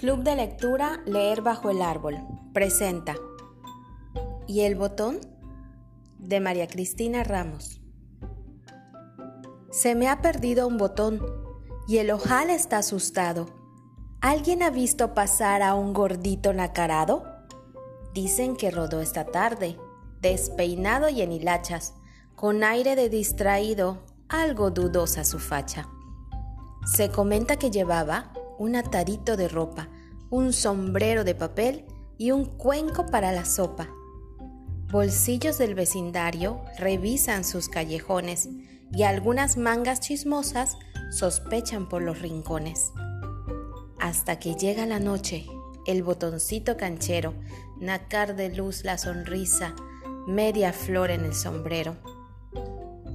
Club de Lectura Leer bajo el árbol presenta ¿Y el botón? de María Cristina Ramos. Se me ha perdido un botón y el ojal está asustado. ¿Alguien ha visto pasar a un gordito nacarado? Dicen que rodó esta tarde, despeinado y en hilachas, con aire de distraído, algo dudosa su facha. Se comenta que llevaba un atadito de ropa, un sombrero de papel y un cuenco para la sopa. Bolsillos del vecindario revisan sus callejones y algunas mangas chismosas sospechan por los rincones. Hasta que llega la noche, el botoncito canchero, nacar de luz la sonrisa, media flor en el sombrero.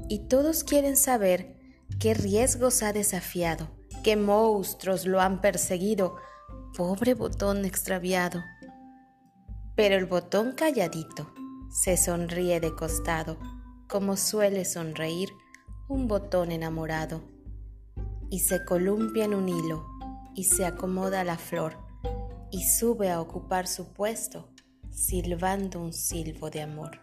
Y todos quieren saber qué riesgos ha desafiado, qué monstruos lo han perseguido, pobre botón extraviado. Pero el botón calladito se sonríe de costado, como suele sonreír un botón enamorado, y se columpia en un hilo, y se acomoda la flor, y sube a ocupar su puesto, silbando un silbo de amor.